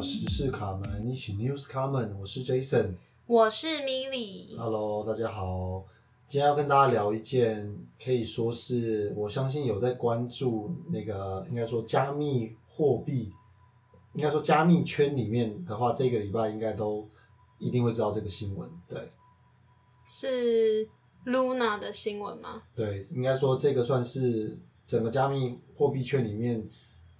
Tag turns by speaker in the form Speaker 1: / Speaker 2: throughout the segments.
Speaker 1: 到时事卡门，一起 News 卡门，我是 Jason。
Speaker 2: 我是 Milly。
Speaker 1: Hello，大家好。今天要跟大家聊一件，可以说是我相信有在关注那个，应该说加密货币，应该说加密圈里面的话，这个礼拜应该都一定会知道这个新闻。对
Speaker 2: 是 Luna 的新闻吗？
Speaker 1: 对，应该说这个算是整个加密货币圈里面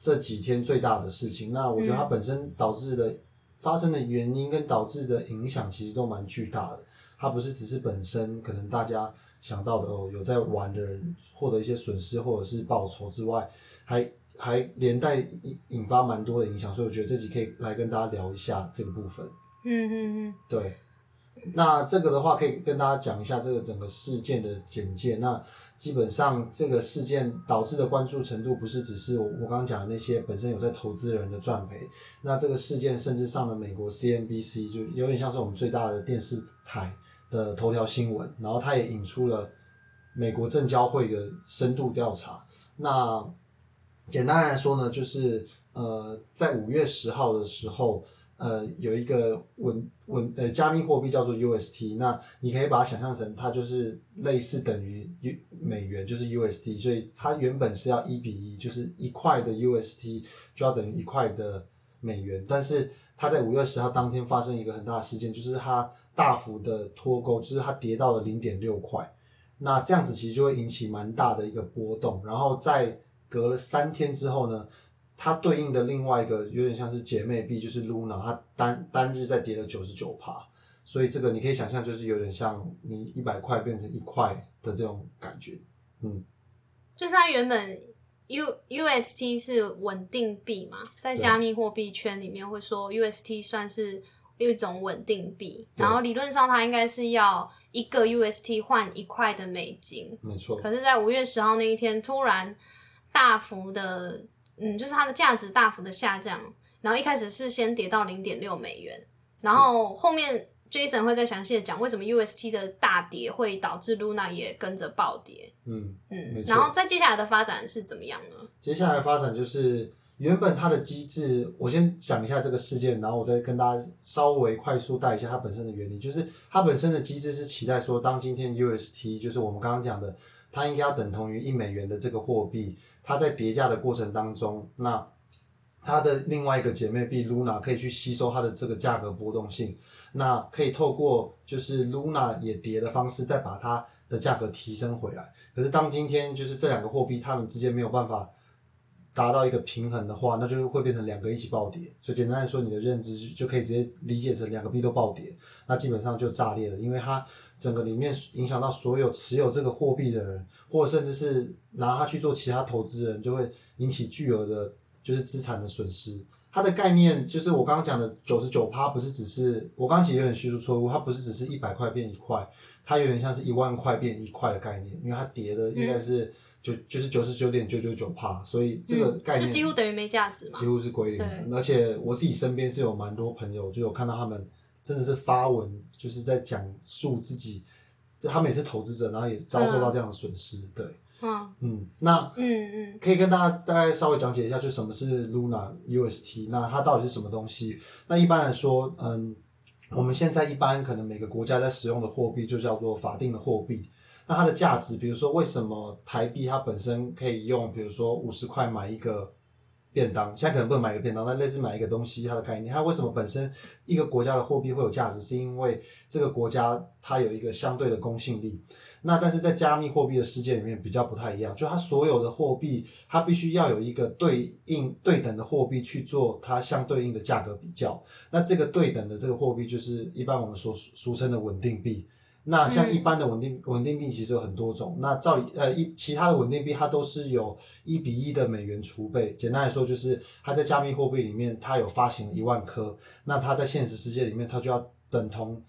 Speaker 1: 这几天最大的事情。那我觉得它本身导致的、发生的原因跟导致的影响，其实都蛮巨大的。它不是只是本身可能大家想到的哦，有在玩的人获得一些损失或者是报酬之外，还还连带引引发蛮多的影响。所以我觉得这集可以来跟大家聊一下这个部分。
Speaker 2: 嗯嗯嗯，
Speaker 1: 对，那这个的话可以跟大家讲一下这个整个事件的简介。那基本上这个事件导致的关注程度，不是只是我刚刚讲的那些本身有在投资人的赚赔。那这个事件甚至上了美国 CNBC，就有点像是我们最大的电视台的头条新闻。然后它也引出了美国证交会的深度调查。那简单来说呢，就是呃，在五月十号的时候。呃，有一个稳稳呃加密货币叫做 UST，那你可以把它想象成它就是类似等于 U 美元，就是 USD，所以它原本是要一比一，就是一块的 UST 就要等于一块的美元，但是它在五月十号当天发生一个很大的事件，就是它大幅的脱钩，就是它跌到了零点六块，那这样子其实就会引起蛮大的一个波动，然后在隔了三天之后呢。它对应的另外一个有点像是姐妹币，就是 Luna，它单单日在跌了九十九趴，所以这个你可以想象，就是有点像你一百块变成一块的这种感觉，嗯，
Speaker 2: 就是它原本 U UST 是稳定币嘛，在加密货币圈里面会说 UST 算是一种稳定币，然后理论上它应该是要一个 UST 换一块的美金，
Speaker 1: 没错，
Speaker 2: 可是，在五月十号那一天突然大幅的。嗯，就是它的价值大幅的下降，然后一开始是先跌到零点六美元，然后后面 Jason 会再详细的讲为什么 UST 的大跌会导致 Luna 也跟着暴跌。
Speaker 1: 嗯
Speaker 2: 嗯，然后在接下来的发展是怎么样呢？
Speaker 1: 接下来的发展就是原本它的机制，我先讲一下这个事件，然后我再跟大家稍微快速带一下它本身的原理，就是它本身的机制是期待说，当今天 UST 就是我们刚刚讲的，它应该要等同于一美元的这个货币。它在叠加的过程当中，那它的另外一个姐妹币 Luna 可以去吸收它的这个价格波动性，那可以透过就是 Luna 也跌的方式，再把它的价格提升回来。可是当今天就是这两个货币它们之间没有办法达到一个平衡的话，那就会变成两个一起暴跌。所以简单来说，你的认知就可以直接理解成两个币都暴跌，那基本上就炸裂了，因为它整个里面影响到所有持有这个货币的人，或者甚至是拿它去做其他投资人，就会引起巨额的，就是资产的损失。它的概念就是我刚刚讲的九十九趴，不是只是我刚刚其实有点叙述错误，它不是只是一百块变一块，它有点像是一万块变一块的概念，因为它跌的应该是就就是九十九点九九九趴，所以这个概念、
Speaker 2: 就几乎等于没价值嘛，
Speaker 1: 几乎是归零。而且我自己身边是有蛮多朋友，就有看到他们真的是发文，就是在讲述自己，就他们也是投资者，然后也遭受到这样的损失，对。
Speaker 2: 嗯
Speaker 1: 嗯，那
Speaker 2: 嗯嗯，
Speaker 1: 可以跟大家大概稍微讲解一下，就什么是 Luna UST，那它到底是什么东西？那一般来说，嗯，我们现在一般可能每个国家在使用的货币就叫做法定的货币。那它的价值，比如说为什么台币它本身可以用，比如说五十块买一个便当，现在可能不能买一个便当，但类似买一个东西，它的概念，它为什么本身一个国家的货币会有价值，是因为这个国家它有一个相对的公信力。那但是在加密货币的世界里面比较不太一样，就它所有的货币，它必须要有一个对应对等的货币去做它相对应的价格比较。那这个对等的这个货币就是一般我们所俗称的稳定币。那像一般的稳定稳定币其实有很多种，那照理呃一其他的稳定币它都是有一比一的美元储备。简单来说就是它在加密货币里面它有发行一万颗，那它在现实世界里面它就要等同。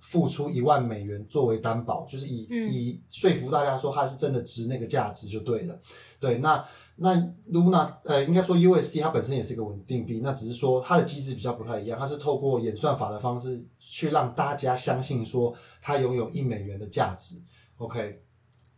Speaker 1: 付出一万美元作为担保，就是以、以说服大家说它是真的值那个价值就对了。对，那那 Luna 呃，应该说 USD 它本身也是一个稳定币，那只是说它的机制比较不太一样，它是透过演算法的方式去让大家相信说它拥有一美元的价值。OK，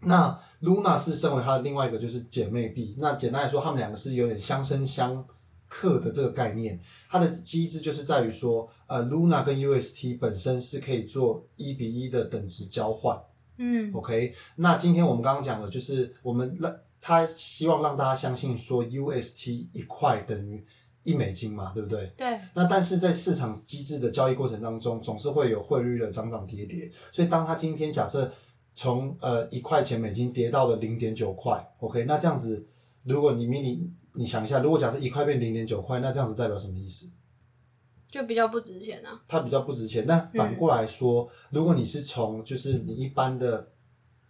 Speaker 1: 那 Luna 是身为它的另外一个就是姐妹币，那简单来说，它们两个是有点相生相克的这个概念，它的机制就是在于说，呃，Luna 跟 UST 本身是可以做一比一的等值交换。
Speaker 2: 嗯
Speaker 1: OK，那今天我们刚刚讲的就是我们让他希望让大家相信说 UST 一块等于一美金嘛，对不对？
Speaker 2: 对，
Speaker 1: 那但是在市场机制的交易过程当中，总是会有汇率的涨涨跌跌，所以当他今天假设从呃一块钱美金跌到了零点九块，OK，那这样子，如果你迷你你想一下，如果假设一块变零点九块，那这样子代表什么意思？
Speaker 2: 就比较不值钱啊。
Speaker 1: 它比较不值钱。那反过来说，如果你是从就是你一般的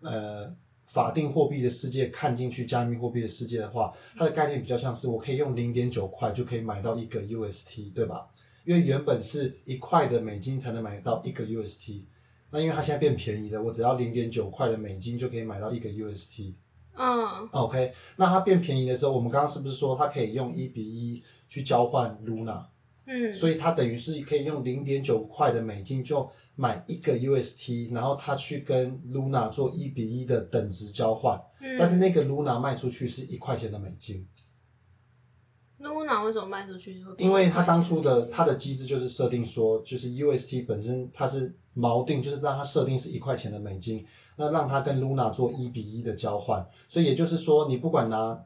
Speaker 1: 呃法定货币的世界看进去加密货币的世界的话，它的概念比较像是我可以用零点九块就可以买到一个 UST，对吧？因为原本是一块的美金才能买到一个 UST，那因为它现在变便宜了，我只要零点九块的美金就可以买到一个 UST。
Speaker 2: 嗯
Speaker 1: OK，那它变便宜的时候，我们刚刚是不是说它可以用一比一去交换 Luna？
Speaker 2: 嗯
Speaker 1: 所以它等于是可以用零点九块的美金就买一个 UST，然后他去跟 Luna 做一比一的等值交换，但是
Speaker 2: 嗯
Speaker 1: 那个 Luna 卖出去是一块钱的美金
Speaker 2: ，，Luna 为什么卖出去会
Speaker 1: 因为它
Speaker 2: 一块钱
Speaker 1: 当初的
Speaker 2: 美金
Speaker 1: 它的机制就是设定说，就是 UST 本身它是锚定，就是让它设定是一块钱的美金，那让它跟 Luna 做一比一的交换，所以也就是说，你不管拿，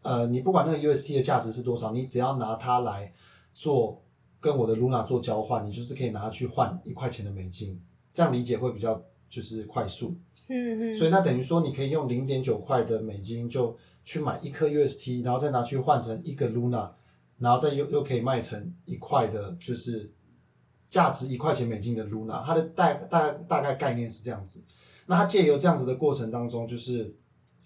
Speaker 1: 呃，你不管那个 UST 的价值是多少，你只要拿它来做跟我的 Luna 做交换，你就是可以拿它去换一块钱的美金，这样理解会比较就是快速。
Speaker 2: 嗯嗯，
Speaker 1: 所以那等于说，你可以用零点九块的美金就去买一颗 UST，然后再拿去换成一个 Luna，然后再又又可以卖成一块的，就是价值一块钱美金的 Luna。它的大大大概概念是这样子。那它借由这样子的过程当中，就是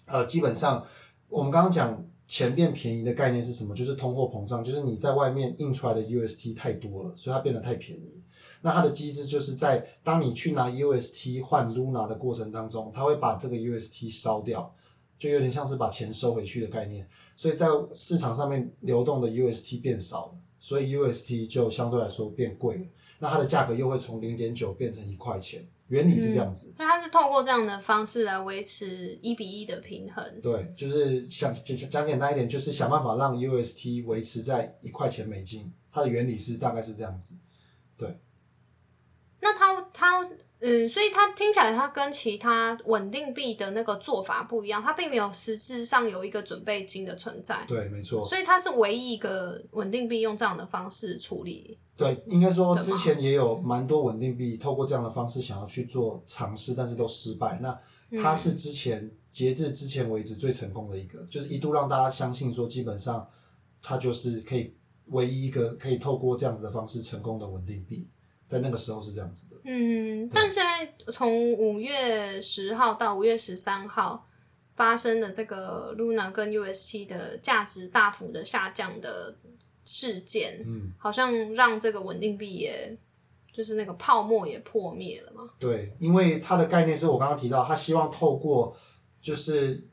Speaker 1: 呃，基本上我们刚刚讲钱变便宜的概念是什么？就是通货膨胀，就是你在外面印出来的 UST 太多了，所以它变得太便宜。那它的机制就是在当你去拿 UST 换 Luna 的过程当中，它会把这个 UST 烧掉，就有点像是把钱收回去的概念。所以在市场上面流动的 UST 变少了，所以 UST 就相对来说变贵了。那它的价格又会从零点九变成一块钱，原理是这样子。
Speaker 2: 所以它是透过这样的方式来维持一比一的平衡。
Speaker 1: 对，就是想讲讲简单一点，就是想办法让 UST 维持在一块钱美金，它的原理是大概是这样子。
Speaker 2: 对那它它嗯，所以它听起来它跟其他稳定币的那个做法不一样，它并没有实质上有一个准备金的存在，
Speaker 1: 对，没错。
Speaker 2: 所以它是唯一一个稳定币用这样的方式处理。
Speaker 1: 对，应该说之前也有蛮多稳定币透过这样的方式想要去做尝试，但是都失败。那它是之前、截至之前为止最成功的一个，就是一度让大家相信说，基本上它就是可以唯一一个可以透过这样子的方式成功的稳定币，在那个时候是这样子的。
Speaker 2: 嗯，但现在从五月十号到五月十三号发生的这个 Luna 跟 UST 的价值大幅的下降的事件，
Speaker 1: 嗯，
Speaker 2: 好像让这个稳定币也就是那个泡沫也破灭了嘛。
Speaker 1: 对，因为它的概念是我刚刚提到，它希望透过就是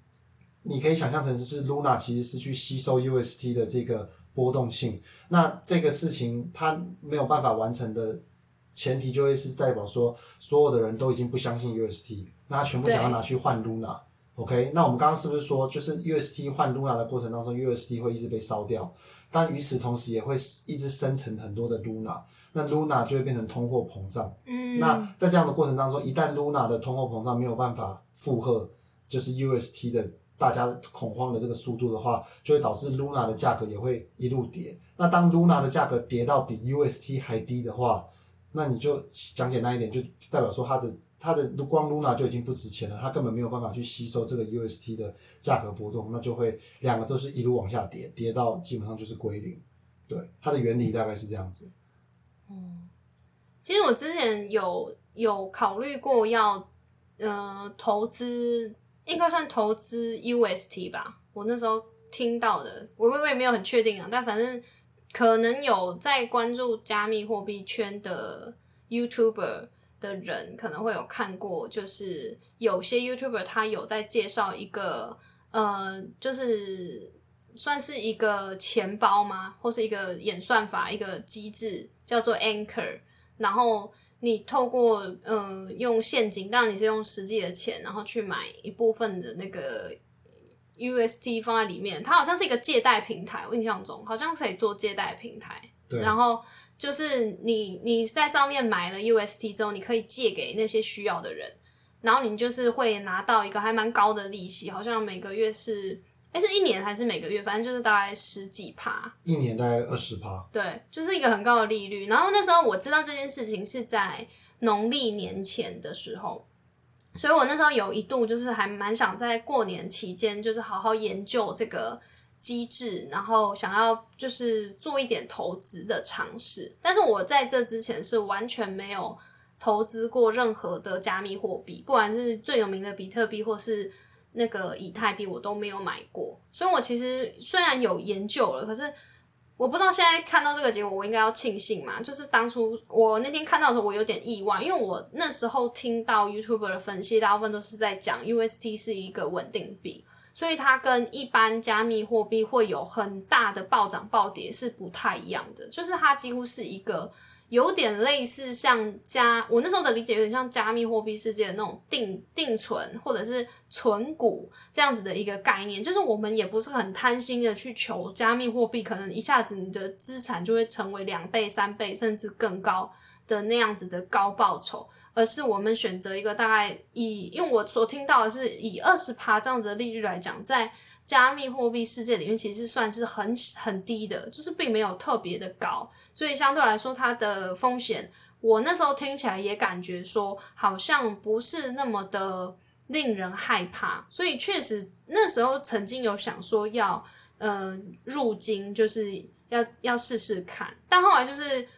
Speaker 1: 你可以想象成是 Luna 其实是去吸收 UST 的这个波动性，那这个事情它没有办法完成的前提，就会是代表说所有的人都已经不相信 UST，那他全部想要拿去换 Luna。OK，那我们刚刚是不是说，就是 UST 换 Luna 的过程当中，UST 会一直被烧掉，但与此同时也会一直生成很多的 Luna，那 Luna 就会变成通货膨胀。
Speaker 2: 嗯，
Speaker 1: 那在这样的过程当中，一旦 Luna 的通货膨胀没有办法负荷，就是 UST 的大家恐慌的这个速度的话，就会导致 Luna 的价格也会一路跌。那当 Luna 的价格跌到比 UST 还低的话，那你就讲简单一点，就代表说它的它的光 Luna 就已经不值钱了，它根本没有办法去吸收这个 UST 的价格波动，那就会两个都是一路往下跌，跌到基本上就是归零。对，它的原理大概是这样子。
Speaker 2: 嗯其实我之前有有考虑过要呃投资，应该算投资 UST 吧。我那时候听到的，我我也没有很确定啊，但反正可能有在关注加密货币圈的 YouTuber 的人，可能会有看过，就是有些 YouTuber 他有在介绍一个呃，就是算是一个钱包吗？或是一个演算法、一个机制，叫做 Anchor。然后你透过呃用现金，当然你是用实际的钱，然后去买一部分的那个 UST 放在里面，它好像是一个借贷平台，我印象中好像可以做借贷平台。然后就是你你在上面买了 UST 之后，你可以借给那些需要的人，然后你就是会拿到一个还蛮高的利息，好像每个月是，哎，是一年还是每个月？反正就是大概十几趴。
Speaker 1: 一年大概二十趴。
Speaker 2: 对，就是一个很高的利率。然后那时候我知道这件事情是在农历年前的时候。所以我那时候有一度就是还蛮想在过年期间，就是好好研究这个机制，然后想要就是做一点投资的尝试。但是我在这之前是完全没有投资过任何的加密货币，不管是最有名的比特币或是那个以太币，我都没有买过。所以我其实虽然有研究了，可是。我不知道现在看到这个结果，我应该要庆幸嘛？就是当初我那天看到的时候，我有点意外，因为我那时候听到 YouTuber 的分析，大部分都是在讲 UST 是一个稳定币，所以它跟一般加密货币会有很大的暴涨暴跌是不太一样的，就是它几乎是一个。有点类似像加，我那时候的理解有点像加密货币世界的那种定定存或者是存股这样子的一个概念，就是我们也不是很贪心的去求加密货币，可能一下子你的资产就会成为两倍、三倍甚至更高的那样子的高报酬，而是我们选择一个大概以，因为我所听到的是以二十趴这样子的利率来讲，在。加密货币世界里面其实算是很很低的，就是并没有特别的高，所以相对来说它的风险，我那时候听起来也感觉说好像不是那么的令人害怕，所以确实那时候曾经有想说要呃入金，就是要要试试看，但后来就是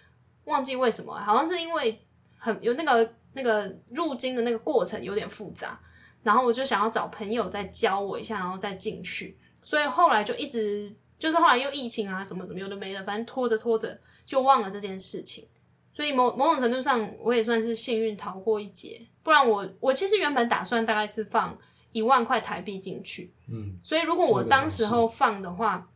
Speaker 2: 忘记为什么，好像是因为很有那个那个入金的那个过程有点复杂。然后我就想要找朋友再教我一下，然后再进去。所以后来就一直就是后来又疫情啊什么什么有的没了，反正拖着拖着就忘了这件事情。所以某某种程度上，我也算是幸运逃过一劫。不然我我其实原本打算大概是放一万块台币进去。
Speaker 1: 嗯。
Speaker 2: 所以如果我当时候放的话，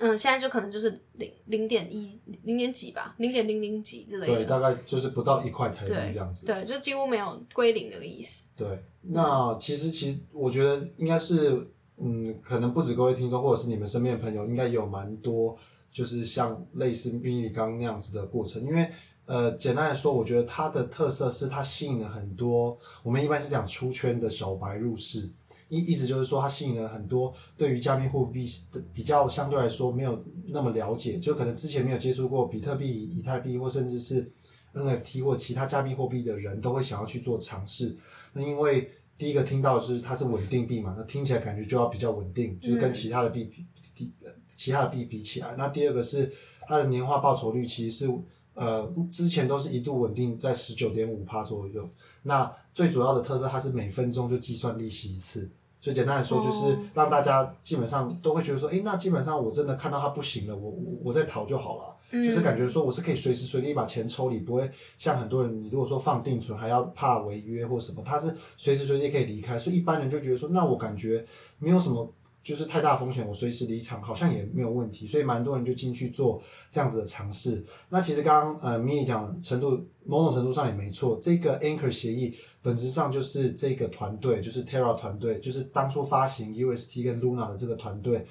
Speaker 2: 嗯，现在就可能就是零零点一零点几吧，零点零零几之类的。
Speaker 1: 对，大概就是不到一块台币这样子。
Speaker 2: 对，就几乎没有归零的意思。
Speaker 1: 对。那其实，其实我觉得应该是，嗯，可能不止各位听众，或者是你们身边的朋友，应该有蛮多，就是像类似迷你刚那样子的过程。因为，呃，简单来说，我觉得它的特色是它吸引了很多，我们一般是讲出圈的小白入市，意意思就是说，它吸引了很多对于加密货币的比较相对来说没有那么了解，就可能之前没有接触过比特币、以太币或甚至是 NFT 或其他加密货币的人，都会想要去做尝试。那因为第一个听到是它是稳定币嘛，那听起来感觉就要比较稳定，就是跟其他的币比，比其他的币比起来。那第二个是它的年化报酬率其实是呃之前都是一度稳定在十九点五帕左右。那最主要的特色，它是每分钟就计算利息一次。所以简单来说，就是让大家基本上都会觉得说，哎，那基本上我真的看到它不行了，我我我再逃就好了。就是感觉说我是可以随时随地把钱抽离，不会像很多人，你如果说放定存还要怕违约或什么，他是随时随地可以离开。所以一般人就觉得说，那我感觉没有什么。就是太大风险，我随时离场好像也没有问题，所以蛮多人就进去做这样子的尝试。那其实刚刚呃，mini 讲程度，某种程度上也没错。这个 Anchor 协议本质上就是这个团队，就是 Terra 团队，就是当初发行 UST 跟 Luna 的这个团队，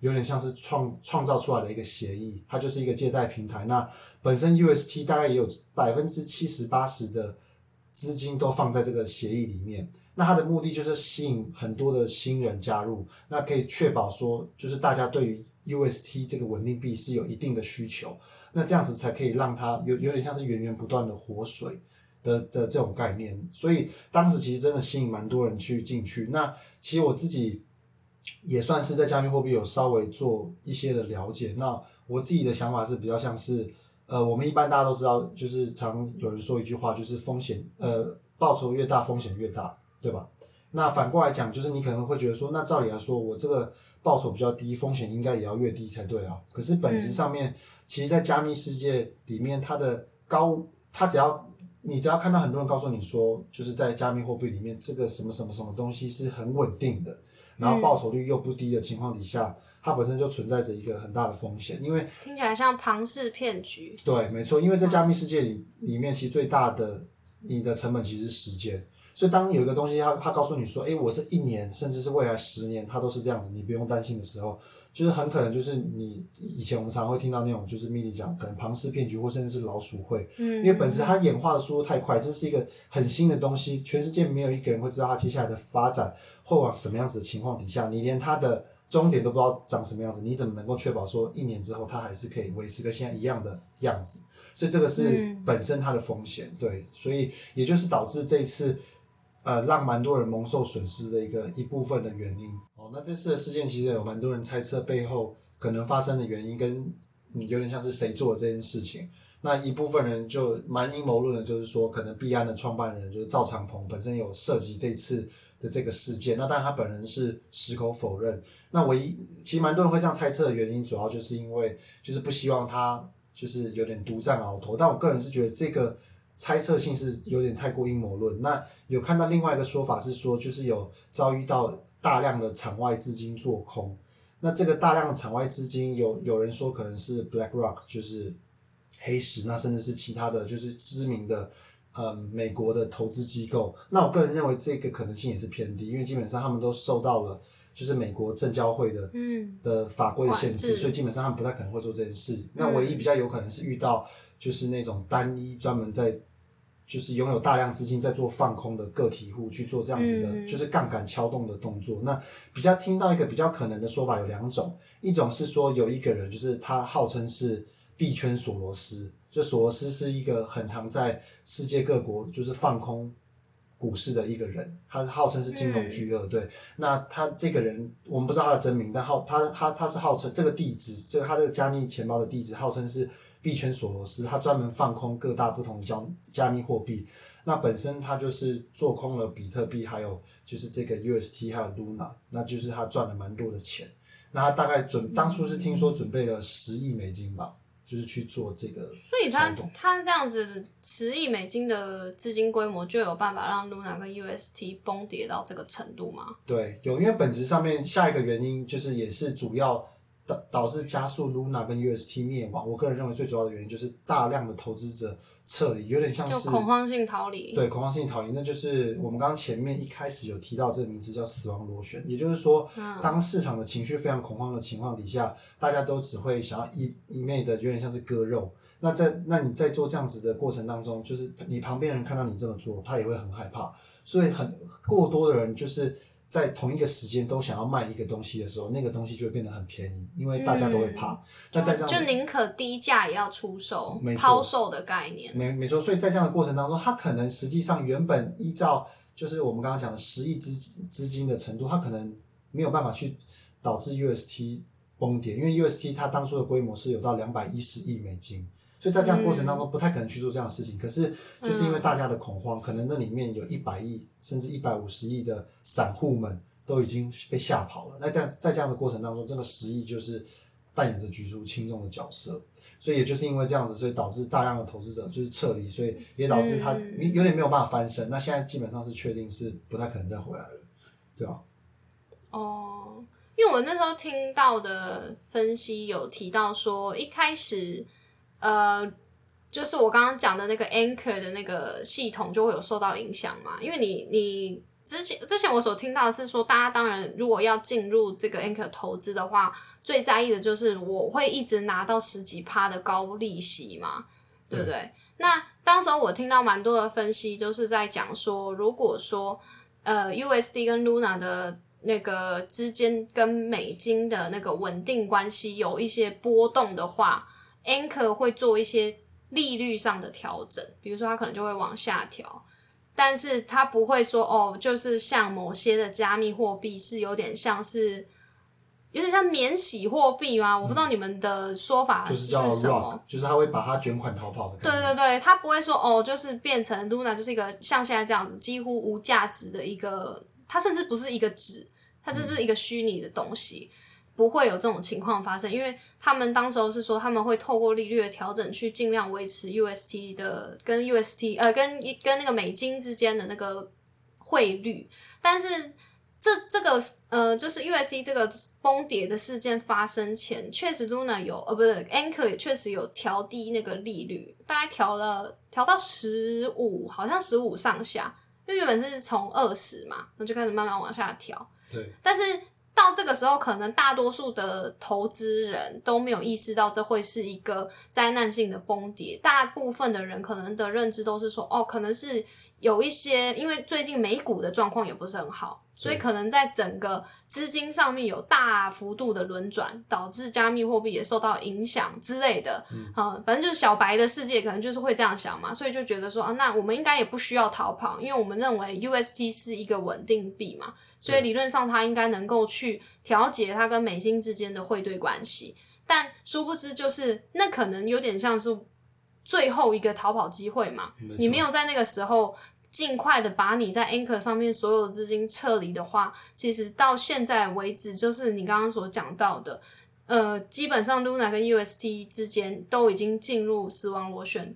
Speaker 1: 有点像是创创造出来的一个协议。它就是一个借贷平台。那本身 UST 大概也有百分之七十八十的资金都放在这个协议里面。那它的目的就是吸引很多的新人加入，那可以确保说，就是大家对于 UST 这个稳定币是有一定的需求，那这样子才可以让它有有点像是源源不断的活水的的这种概念。所以当时其实真的吸引蛮多人去进去。那其实我自己也算是在加密货币有稍微做一些的了解。那我自己的想法是比较像是，呃，我们一般大家都知道，就是常有人说一句话，就是风险，呃，报酬越大，风险越大。对吧？那反过来讲，就是你可能会觉得说，那照理来说，我这个报酬比较低，风险应该也要越低才对啊。可是本质上面，其实，在加密世界里面，它的高，它只要你只要看到很多人告诉你说，就是在加密货币里面，这个什么什么什么东西是很稳定的，然后报酬率又不低的情况底下，它本身就存在着一个很大的风险，因为
Speaker 2: 听起来像庞氏骗局。
Speaker 1: 对，没错，因为在加密世界里里面，其实最大的你的成本其实是时间。所以当有一个东西它它告诉你说，诶，我这一年甚至是未来十年它都是这样子，你不用担心的时候，就是很可能就是你以前我们常常会听到那种就是秘密讲可能庞氏骗局或甚至是老鼠会，
Speaker 2: 嗯，
Speaker 1: 因为本身它演化的速度太快，这是一个很新的东西，全世界没有一个人会知道它接下来的发展会往什么样子的情况底下，你连它的终点都不知道长什么样子，你怎么能够确保说一年之后它还是可以维持跟现在一样的样子？所以这个是
Speaker 2: 嗯
Speaker 1: 本身它的风险，对，所以也就是导致这一次呃让蛮多人蒙受损失的一个一部分的原因。哦，那这次的事件其实有蛮多人猜测背后可能发生的原因跟嗯有点像是谁做的这件事情。那一部分人就蛮阴谋论的，就是说可能币安的创办人就是赵长鹏本身有涉及这次的这个事件，那当然他本人是矢口否认。那唯一其实蛮多人会这样猜测的原因，主要就是因为就是不希望他就是有点独占鳌头，但我个人是觉得这个猜测性是有点太过阴谋论。那有看到另外一个说法是说，就是有遭遇到大量的场外资金做空。那这个大量的场外资金有有人说可能是 BlackRock，就是黑石，那甚至是其他的就是知名的嗯美国的投资机构。那我个人认为这个可能性也是偏低，因为基本上他们都受到了就是美国证交会的
Speaker 2: 嗯
Speaker 1: 的法规的限制，所以基本上他们不太可能会做这件事。那唯一比较有可能是遇到就是那种单一专门在就是拥有大量资金在做放空的个体户去做这样子的，
Speaker 2: 嗯
Speaker 1: 就是杠杆敲动的动作。那比较听到一个比较可能的说法有两种，一种是说有一个人就是他号称是币圈索罗斯，就索罗斯是一个很常在世界各国就是放空股市的一个人，他号称是金融巨鳄，对。那他这个人我们不知道他的真名，但号他他他是号称这个地址，这个他这个加密钱包的地址号称是币圈索罗斯，他专门放空各大不同的加加密货币。那本身他就是做空了比特币，还有就是这个 UST 还有 Luna，那就是他赚了蛮多的钱。那他大概准当初是听说准备了十亿美金吧，就是去做这个
Speaker 2: 所以他他这样子十亿美金的资金规模，就有办法让 Luna 跟 UST 崩跌到这个程度吗？
Speaker 1: 对，有，因为本质上面下一个原因就是也是主要导导致加速 Luna 跟 UST 灭亡。我个人认为最主要的原因就是大量的投资者撤离，有点像
Speaker 2: 是恐慌性逃离。
Speaker 1: 对恐慌性逃离，那就是我们刚刚前面一开始有提到这个名字叫死亡螺旋，也就是说，当市场的情绪非常恐慌的情况底下，大家都只会想要一一昧的有点像是割肉。那在那你在做这样子的过程当中，就是你旁边人看到你这么做，他也会很害怕，所以很过多的人就是在同一个时间都想要卖一个东西的时候，那个东西就会变得很便宜，因为大家都会怕。那在这样
Speaker 2: 就宁可低价也要出售抛售的概念。
Speaker 1: 没没错，所以在这样的过程当中，它可能实际上原本依照就是我们刚刚讲的十亿资资金的程度，它可能没有办法去导致 UST 崩跌，因为 UST 它当初的规模是有到两百一十亿美金，所以在这样的过程当中不太可能去做这样的事情。可是就是因为大家的恐慌，可能那里面有一百亿甚至一百五十亿的散户们都已经被吓跑了。那这样在这样的过程当中，这个十亿就是扮演着举足轻重的角色。所以也就是因为这样子，所以导致大量的投资者就是撤离，所以也导致他
Speaker 2: 嗯
Speaker 1: 有点没有办法翻身。那现在基本上是确定是不太可能再回来了，对吧、
Speaker 2: 哦，因为我那时候听到的分析有提到说，一开始呃，就是我刚刚讲的那个 Anchor 的那个系统就会有受到影响嘛，因为你你。之前之前我所听到的是说，大家当然如果要进入这个 Anchor 投资的话，最在意的就是我会一直拿到十几趴的高利息嘛，对不对？那当时候我听到蛮多的分析，就是在讲说，如果说呃 USD 跟 Luna 的那个之间跟美金的那个稳定关系有一些波动的话，Anchor 会做一些利率上的调整，比如说它可能就会往下调。但是它不会说哦，就是像某些的加密货币是有点像是有点像免洗货币吗？我不知道你们的说法
Speaker 1: 就是叫
Speaker 2: 什么
Speaker 1: rock，。就是他会把它卷款逃跑的概
Speaker 2: 对。对对，它不会说哦，就是变成 Luna 就是一个像现在这样子几乎无价值的一个，它甚至不是一个值，它这就是一个虚拟的东西，不会有这种情况发生，因为他们当时候是说他们会透过利率的调整去尽量维持 UST 的跟 UST 呃跟跟那个美金之间的那个汇率，但是这这个呃，就是 UST 这个崩跌的事件发生前，确实 Luna 有呃，不是 Anchor 也确实有调低那个利率，大概调了调到十五，好像十五上下。因为原本是从二十嘛，那就开始慢慢往下调。
Speaker 1: 对，
Speaker 2: 但是到这个时候，可能大多数的投资人都没有意识到这会是一个灾难性的崩跌。大部分的人可能的认知都是说，哦，可能是有一些，因为最近美股的状况也不是很好。所以可能在整个资金上面有大幅度的轮转，导致加密货币也受到影响之类的。嗯，反正就是小白的世界可能就是会这样想嘛，所以就觉得说啊，那我们应该也不需要逃跑，因为我们认为 UST 是一个稳定币嘛，所以理论上它应该能够去调节它跟美金之间的汇兑关系。但殊不知，就是那可能有点像是最后一个逃跑机会嘛，你没有在那个时候。尽快的把你在 Anchor 上面所有的资金撤离的话，其实到现在为止，就是你刚刚所讲到的，呃，基本上 Luna 跟 UST 之间都已经进入死亡螺旋，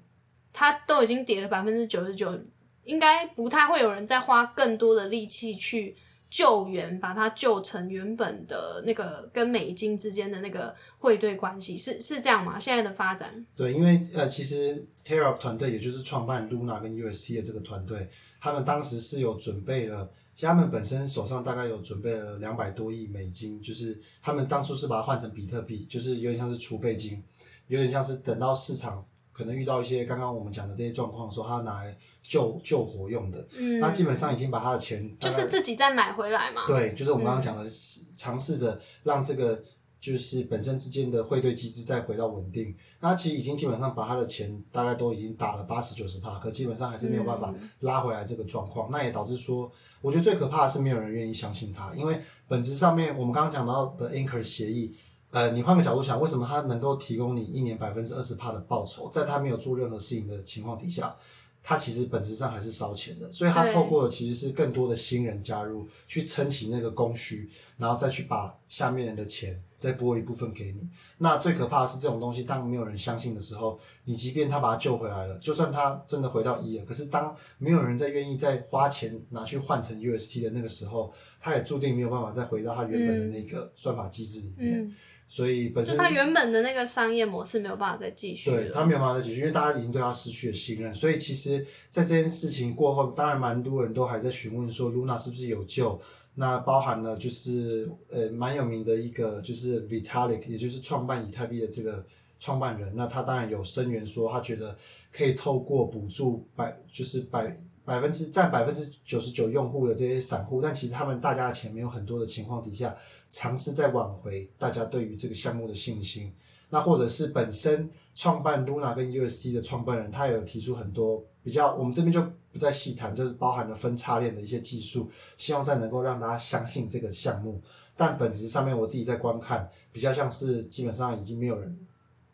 Speaker 2: 它都已经跌了百分之九十九，应该不太会有人再花更多的力气去。救援，把它救成原本的那个跟美金之间的那个汇兑关系，是是这样吗？现在的发展？
Speaker 1: 对，因为呃，其实 Terra 团队，也就是创办 Luna 跟 UST 的这个团队，他们当时是有准备了，其实他们本身手上大概有准备了两百多亿美金，就是他们当初是把它换成比特币，就是有点像是储备金，有点像是等到市场。可能遇到一些刚刚我们讲的这些状况的时候，他拿来救救活用的，嗯那基本上已经把他的钱
Speaker 2: 就是自己再买回来嘛。
Speaker 1: 对，就是我们刚刚讲的，尝试着让这个就是本身之间的汇兑机制再回到稳定。那其实已经基本上把他的钱大概都已经打了八十九十帕，可基本上还是没有办法拉回来这个状况。那也导致说，我觉得最可怕的是没有人愿意相信他，因为本质上面我们刚刚讲到的 Anchor 协议。呃，你换个角度想，为什么他能够提供你一年百分之二十帕的报酬，在他没有做任何事情的情况底下，他其实本质上还是烧钱的。所以，他透过的其实是更多的新人加入，去撑起那个供需，然后再去把下面人的钱再拨一部分给你。那最可怕的是这种东西，当没有人相信的时候，你即便他把他救回来了，就算他真的回到一了，可是当没有人再愿意再花钱拿去换成 UST 的那个时候，他也注定没有办法再回到他原本的那个算法机制里面。所以本身
Speaker 2: 他原本的那个商业模式没有办法再继续，
Speaker 1: 对他没有办法再继续，因为大家已经对他失去了信任。所以其实，在这件事情过后，当然蛮多人都还在询问说，Luna 是不是有救？那包含了就是呃蛮有名的一个就是 Vitalik，也就是创办以太币的这个创办人。那他当然有声援说，他觉得可以透过补助百就是百百分之占百分之九十九用户的这些散户，但其实他们大家的钱没有很多的情况底下。尝试在挽回大家对于这个项目的信心，那或者是本身创办 Luna 跟 UST 的创办人，他也有提出很多比较，我们这边就不再细谈，就是包含了分叉链的一些技术，希望再能够让大家相信这个项目。但本质上面，我自己在观看，比较像是基本上已经没有人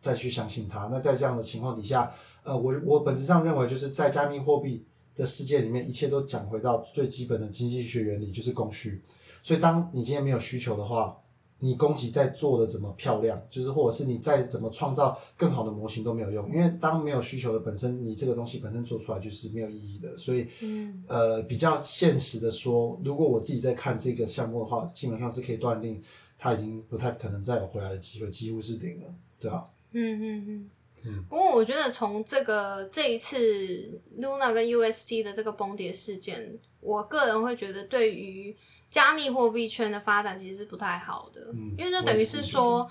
Speaker 1: 再去相信它。那在这样的情况底下，呃，我我本质上认为，就是在加密货币的世界里面，一切都讲回到最基本的经济学原理，就是供需。所以，当你今天没有需求的话，你供给再做的怎么漂亮，就是或者是你再怎么创造更好的模型都没有用，因为当没有需求的本身，你这个东西本身做出来就是没有意义的。所以，呃，比较现实的说，如果我自己在看这个项目的话，基本上是可以断定，它已经不太可能再有回来的机会，几乎是零了，对吧？
Speaker 2: 嗯嗯嗯。不过，我觉得从这个这一次 Luna 跟 UST 的这个崩跌事件，我个人会觉得对于。加密货币圈的发展其实是不太好的，因为就等于是说，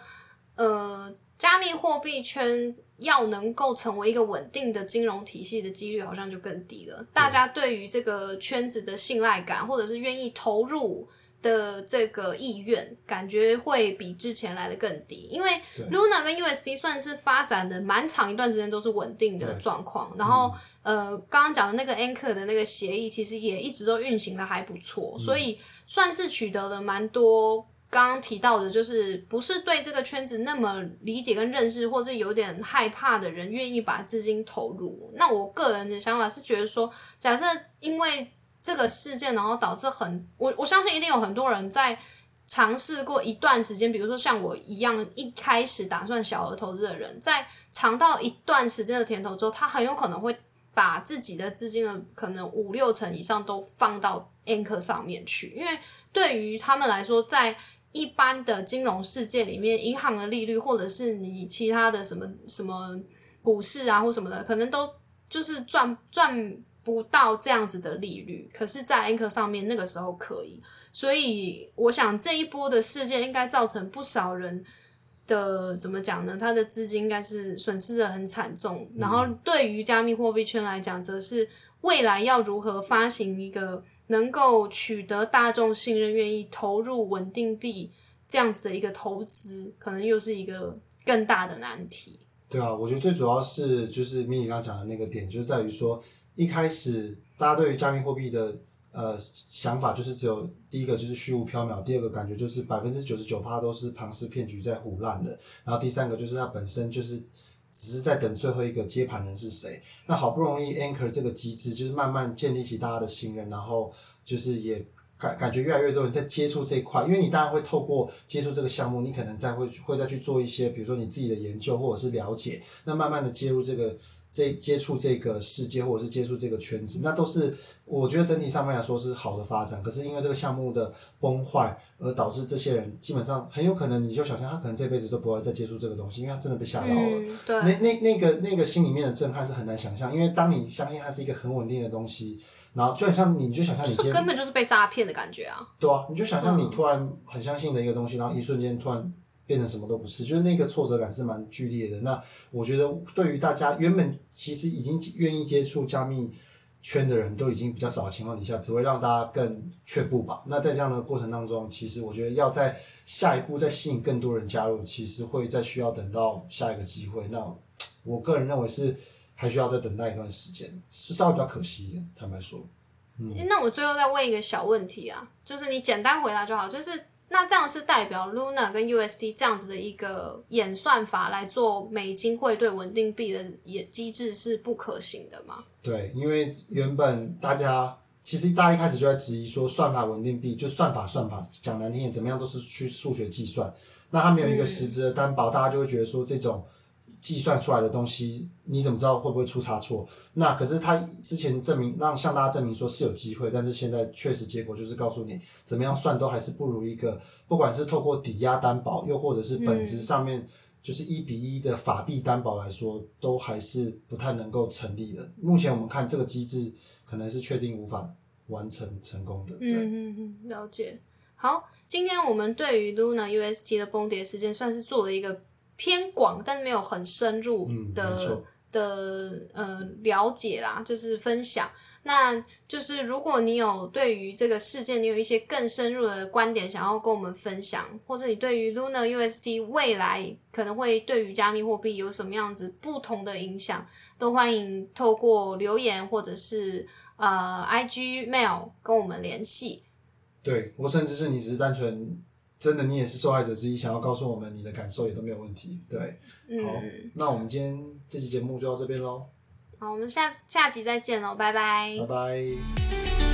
Speaker 2: 呃，加密货币圈要能够成为一个稳定的金融体系的几率好像就更低了。大家对于这个圈子的信赖感，或者是愿意投入的这个意愿，感觉会比之前来的更低。因为 Luna 跟 USD 算是发展的蛮长一段时间都是稳定的状况，然后。呃，刚刚讲的那个 Anchor 的那个协议，其实也一直都运行的还不错，所以算是取得了蛮多。刚刚提到的，就是不是对这个圈子那么理解跟认识，或者有点害怕的人，愿意把资金投入。那我个人的想法是觉得说，假设因为这个事件，然后导致很我我相信一定有很多人在尝试过一段时间，比如说像我一样，一开始打算小额投资的人，在尝到一段时间的甜头之后，他很有可能会。把自己的资金的可能五六成以上都放到 Anchor 上面去，因为对于他们来说，在一般的金融世界里面，银行的利率或者是你其他的什么什么股市啊或什么的，可能都就是赚赚不到这样子的利率，可是，在 Anchor 上面那个时候可以，所以我想这一波的事件应该造成不少人的怎么讲呢？他的资金应该是损失的很惨重。然后对于加密货币圈来讲，则是未来要如何发行一个能够取得大众信任、愿意投入稳定币这样子的一个投资，可能又是一个更大的难题。
Speaker 1: 对啊，我觉得最主要是就是米莉刚刚讲的那个点，就在于说一开始大家对于加密货币的呃想法就是只有第一个就是虚无缥缈，第二个感觉就是百分之九十九趴都是庞氏骗局在胡乱的，然后第三个就是它本身就是只是在等最后一个接盘人是谁。那好不容易 Anchor 这个机制就是慢慢建立起大家的信任，然后就是也。感感觉越来越多人在接触这一块，因为你当然会透过接触这个项目，你可能再会会再去做一些，比如说你自己的研究或者是了解，那慢慢的接入这个这接触这个世界或者是接触这个圈子，那都是我觉得整体上面来说是好的发展。可是因为这个项目的崩坏，而导致这些人基本上很有可能你就想象他可能这辈子都不会再接触这个东西，因为他真的被吓到了。
Speaker 2: 对，
Speaker 1: 那那那个那个心里面的震撼是很难想象，因为当你相信它是一个很稳定的东西。然后就很像，你就想象你今天
Speaker 2: 根本就是被诈骗的感觉啊！
Speaker 1: 对啊，你就想象你突然很相信的一个东西，然后一瞬间突然变成什么都不是，就是那个挫折感是蛮剧烈的。那我觉得对于大家原本其实已经愿意接触加密圈的人都已经比较少的情况底下，只会让大家更却步吧。那在这样的过程当中，其实我觉得要在下一步再吸引更多人加入，其实会再需要等到下一个机会。那我个人认为是。还需要再等待一段时间，是稍微比较可惜一点。坦白说，嗯，
Speaker 2: 那我最后再问一个小问题啊，就是你简单回答就好。就是那这样是代表 Luna 跟 UST 这样子的一个演算法来做美金汇兑稳定币的也机制是不可行的吗？
Speaker 1: 对，因为原本大家其实大家一开始就在质疑说，算法稳定币就算法算法讲难听点怎么样都是去数学计算，那它没有一个实质的担保，大家就会觉得说这种。计算出来的东西，你怎么知道会不会出差错？那可是他之前证明让向大家证明说是有机会，但是现在确实结果就是告诉你，怎么样算都还是不如一个，不管是透过抵押担保，又或者是本质上面就是一比一的法币担保来说，都还是不太能够成立的。目前我们看这个机制可能是确定无法完成成功的。
Speaker 2: 嗯嗯嗯，了解。好，今天我们对于 Luna UST 的崩跌事件算是做了一个。偏广，但没有很深入的的呃了解啦，就是分享。那就是如果你有对于这个事件，你有一些更深入的观点想要跟我们分享，或者你对于 Luna UST 未来可能会对于加密货币有什么样子不同的影响，都欢迎透过留言或者是呃 IG mail 跟我们联系。
Speaker 1: 对，或甚至是你只是单纯。真的，你也是受害者之一，想要告诉我们你的感受也都没有问题。对，好，那我们今天这期节目就到这边喽。
Speaker 2: 好，我们下下集再见喽，拜拜。
Speaker 1: 拜拜。